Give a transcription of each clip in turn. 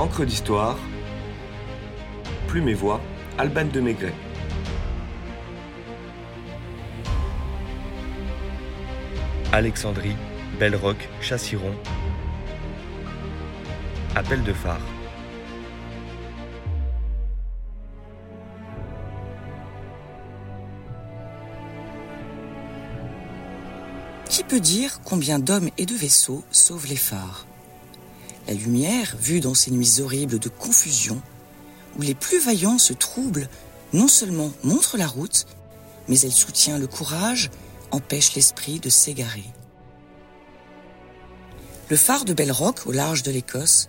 Encre d'histoire, Plume et Voix, Alban de Maigret. Alexandrie, Belle Rock, Chassiron. Appel de phare. Qui peut dire combien d'hommes et de vaisseaux sauvent les phares? La lumière, vue dans ces nuits horribles de confusion, où les plus vaillants se troublent, non seulement montre la route, mais elle soutient le courage, empêche l'esprit de s'égarer. Le phare de Rock, au large de l'Écosse,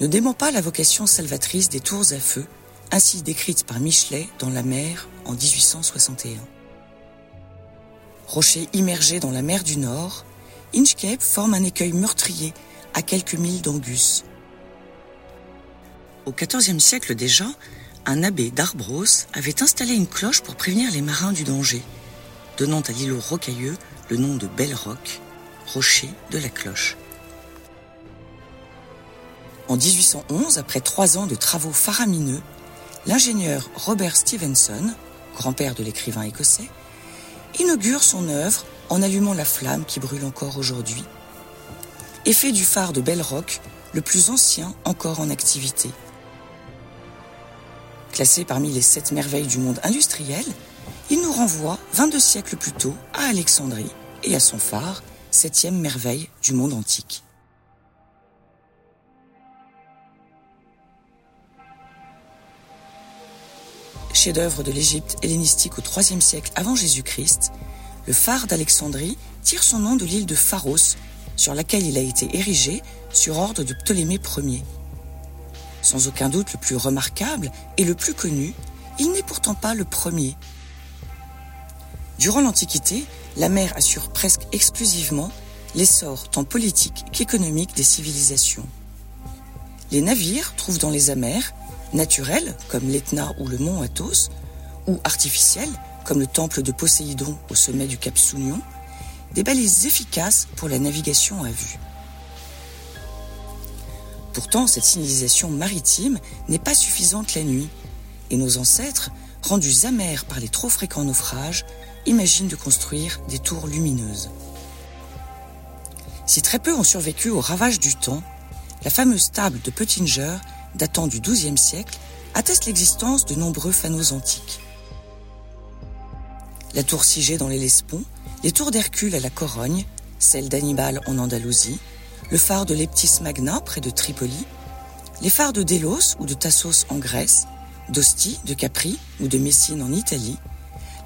ne dément pas la vocation salvatrice des tours à feu, ainsi décrite par Michelet dans la mer en 1861. Rocher immergé dans la mer du Nord, Inchcape forme un écueil meurtrier à quelques milles d'Angus. Au XIVe siècle déjà, un abbé d'Arbros avait installé une cloche pour prévenir les marins du danger, donnant à l'îlot rocailleux le nom de Belle Rock, rocher de la cloche. En 1811, après trois ans de travaux faramineux, l'ingénieur Robert Stevenson, grand-père de l'écrivain écossais, inaugure son œuvre en allumant la flamme qui brûle encore aujourd'hui et fait du phare de Belle Rock le plus ancien encore en activité. Classé parmi les sept merveilles du monde industriel, il nous renvoie 22 siècles plus tôt à Alexandrie et à son phare, septième merveille du monde antique. Chef-d'œuvre de l'Égypte hellénistique au IIIe siècle avant Jésus-Christ, le phare d'Alexandrie tire son nom de l'île de Pharos, sur laquelle il a été érigé sur ordre de Ptolémée Ier. Sans aucun doute le plus remarquable et le plus connu, il n'est pourtant pas le premier. Durant l'Antiquité, la mer assure presque exclusivement l'essor tant politique qu'économique des civilisations. Les navires trouvent dans les amers, naturels comme l'Etna ou le mont Athos, ou artificiels comme le temple de Poséidon au sommet du cap Sounion, des balises efficaces pour la navigation à vue. Pourtant, cette signalisation maritime n'est pas suffisante la nuit, et nos ancêtres, rendus amers par les trop fréquents naufrages, imaginent de construire des tours lumineuses. Si très peu ont survécu aux ravages du temps, la fameuse table de Pettinger, datant du XIIe siècle, atteste l'existence de nombreux fanaux antiques. La tour Sigée dans les Lespons, les tours d'Hercule à la Corogne, celle d'Hannibal en Andalousie, le phare de Leptis Magna près de Tripoli, les phares de Délos ou de Tassos en Grèce, d'Ostie, de Capri ou de Messine en Italie,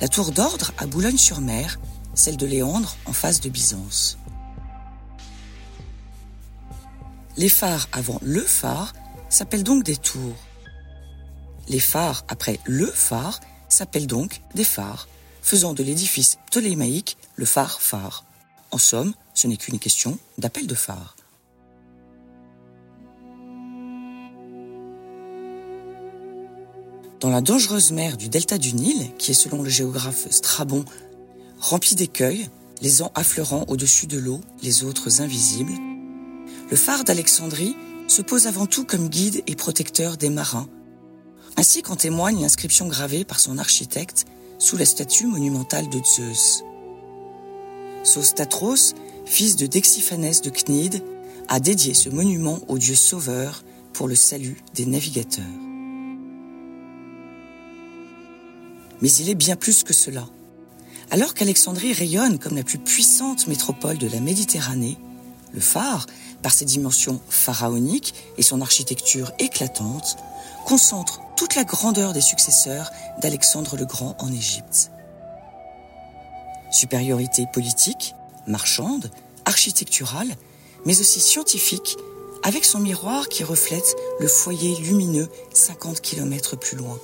la tour d'Ordre à Boulogne-sur-Mer, celle de Léandre en face de Byzance. Les phares avant le phare s'appellent donc des tours. Les phares après le phare s'appellent donc des phares, faisant de l'édifice ptolémaïque le phare-phare. En somme, ce n'est qu'une question d'appel de phare. Dans la dangereuse mer du delta du Nil, qui est selon le géographe Strabon remplie d'écueils, les uns affleurant au-dessus de l'eau, les autres invisibles, le phare d'Alexandrie se pose avant tout comme guide et protecteur des marins, ainsi qu'en témoigne l'inscription gravée par son architecte sous la statue monumentale de Zeus. Sostatros fils de Dexiphanès de Cnide, a dédié ce monument au dieu sauveur pour le salut des navigateurs. Mais il est bien plus que cela. Alors qu'Alexandrie rayonne comme la plus puissante métropole de la Méditerranée, le phare, par ses dimensions pharaoniques et son architecture éclatante, concentre toute la grandeur des successeurs d'Alexandre le Grand en Égypte. Supériorité politique, marchande, architecturale, mais aussi scientifique, avec son miroir qui reflète le foyer lumineux 50 km plus loin.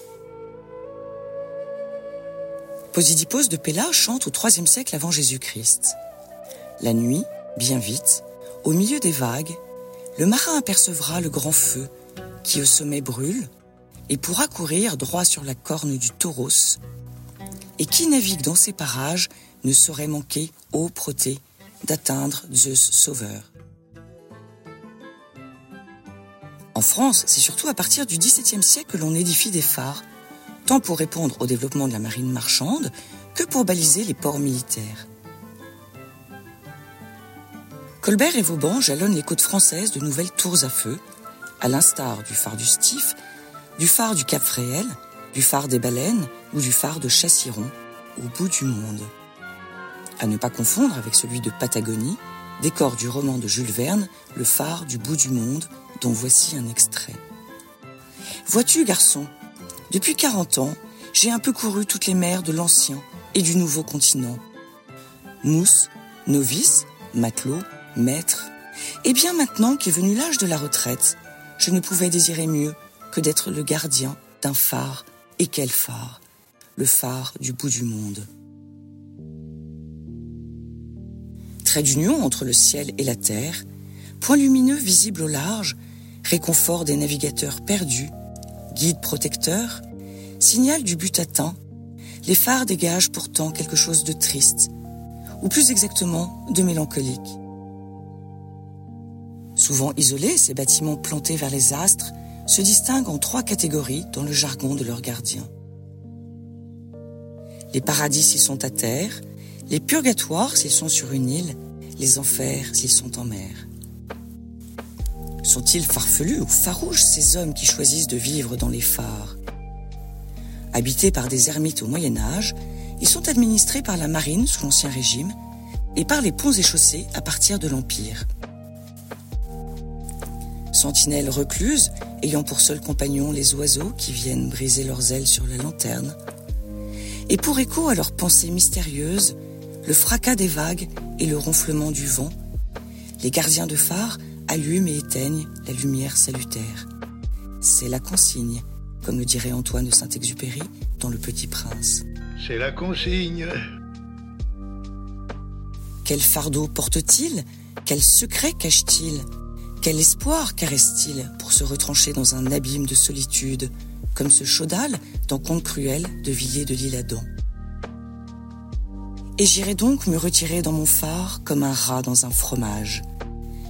Posidipos de Pella chante au IIIe siècle avant Jésus-Christ. La nuit, bien vite, au milieu des vagues, le marin apercevra le grand feu qui au sommet brûle et pourra courir droit sur la corne du tauros. Et qui navigue dans ces parages ne saurait manquer, ô Protée, d'atteindre Zeus Sauveur. En France, c'est surtout à partir du XVIIe siècle que l'on édifie des phares, tant pour répondre au développement de la marine marchande que pour baliser les ports militaires. Colbert et Vauban jalonnent les côtes françaises de nouvelles tours à feu, à l'instar du phare du Stif, du phare du Cap Fréhel, du phare des Baleines ou du phare de Chassiron, au bout du monde. À ne pas confondre avec celui de Patagonie, décor du roman de Jules Verne, Le phare du bout du monde, dont voici un extrait. Vois-tu, garçon, depuis 40 ans, j'ai un peu couru toutes les mers de l'ancien et du nouveau continent. Mousse, novice, matelot, maître. Et bien maintenant qu'est venu l'âge de la retraite, je ne pouvais désirer mieux que d'être le gardien d'un phare. Et quel phare? Le phare du bout du monde. Trait d'union entre le ciel et la terre, point lumineux visible au large, réconfort des navigateurs perdus, guide protecteur, signal du but atteint, les phares dégagent pourtant quelque chose de triste, ou plus exactement de mélancolique. Souvent isolés, ces bâtiments plantés vers les astres se distinguent en trois catégories dans le jargon de leurs gardiens. Les paradis s'ils sont à terre, les purgatoires s'ils sont sur une île, les enfers s'ils sont en mer. Sont-ils farfelus ou farouches ces hommes qui choisissent de vivre dans les phares? Habités par des ermites au Moyen Âge, ils sont administrés par la marine sous l'Ancien Régime et par les ponts et chaussées à partir de l'Empire sentinelles recluses, ayant pour seul compagnon les oiseaux qui viennent briser leurs ailes sur la lanterne. Et pour écho à leurs pensées mystérieuses, le fracas des vagues et le ronflement du vent, les gardiens de phare allument et éteignent la lumière salutaire. C'est la consigne, comme le dirait Antoine de Saint-Exupéry dans Le Petit Prince. C'est la consigne. Quel fardeau porte-t-il? Quel secret cache-t-il? Quel espoir caresse-t-il pour se retrancher dans un abîme de solitude, comme ce chaudal dans Conte cruel de Villiers de l'Isle-Adam Et j'irai donc me retirer dans mon phare comme un rat dans un fromage.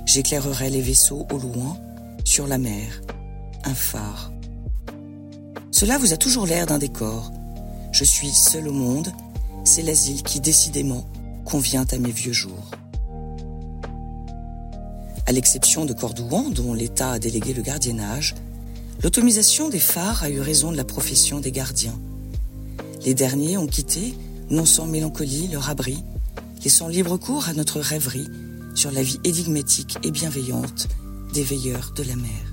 J'éclairerai les vaisseaux au loin, sur la mer, un phare. Cela vous a toujours l'air d'un décor. Je suis seul au monde, c'est l'asile qui décidément convient à mes vieux jours. À l'exception de Cordouan, dont l'État a délégué le gardiennage, l'automisation des phares a eu raison de la profession des gardiens. Les derniers ont quitté, non sans mélancolie, leur abri, laissant libre cours à notre rêverie sur la vie énigmatique et bienveillante des veilleurs de la mer.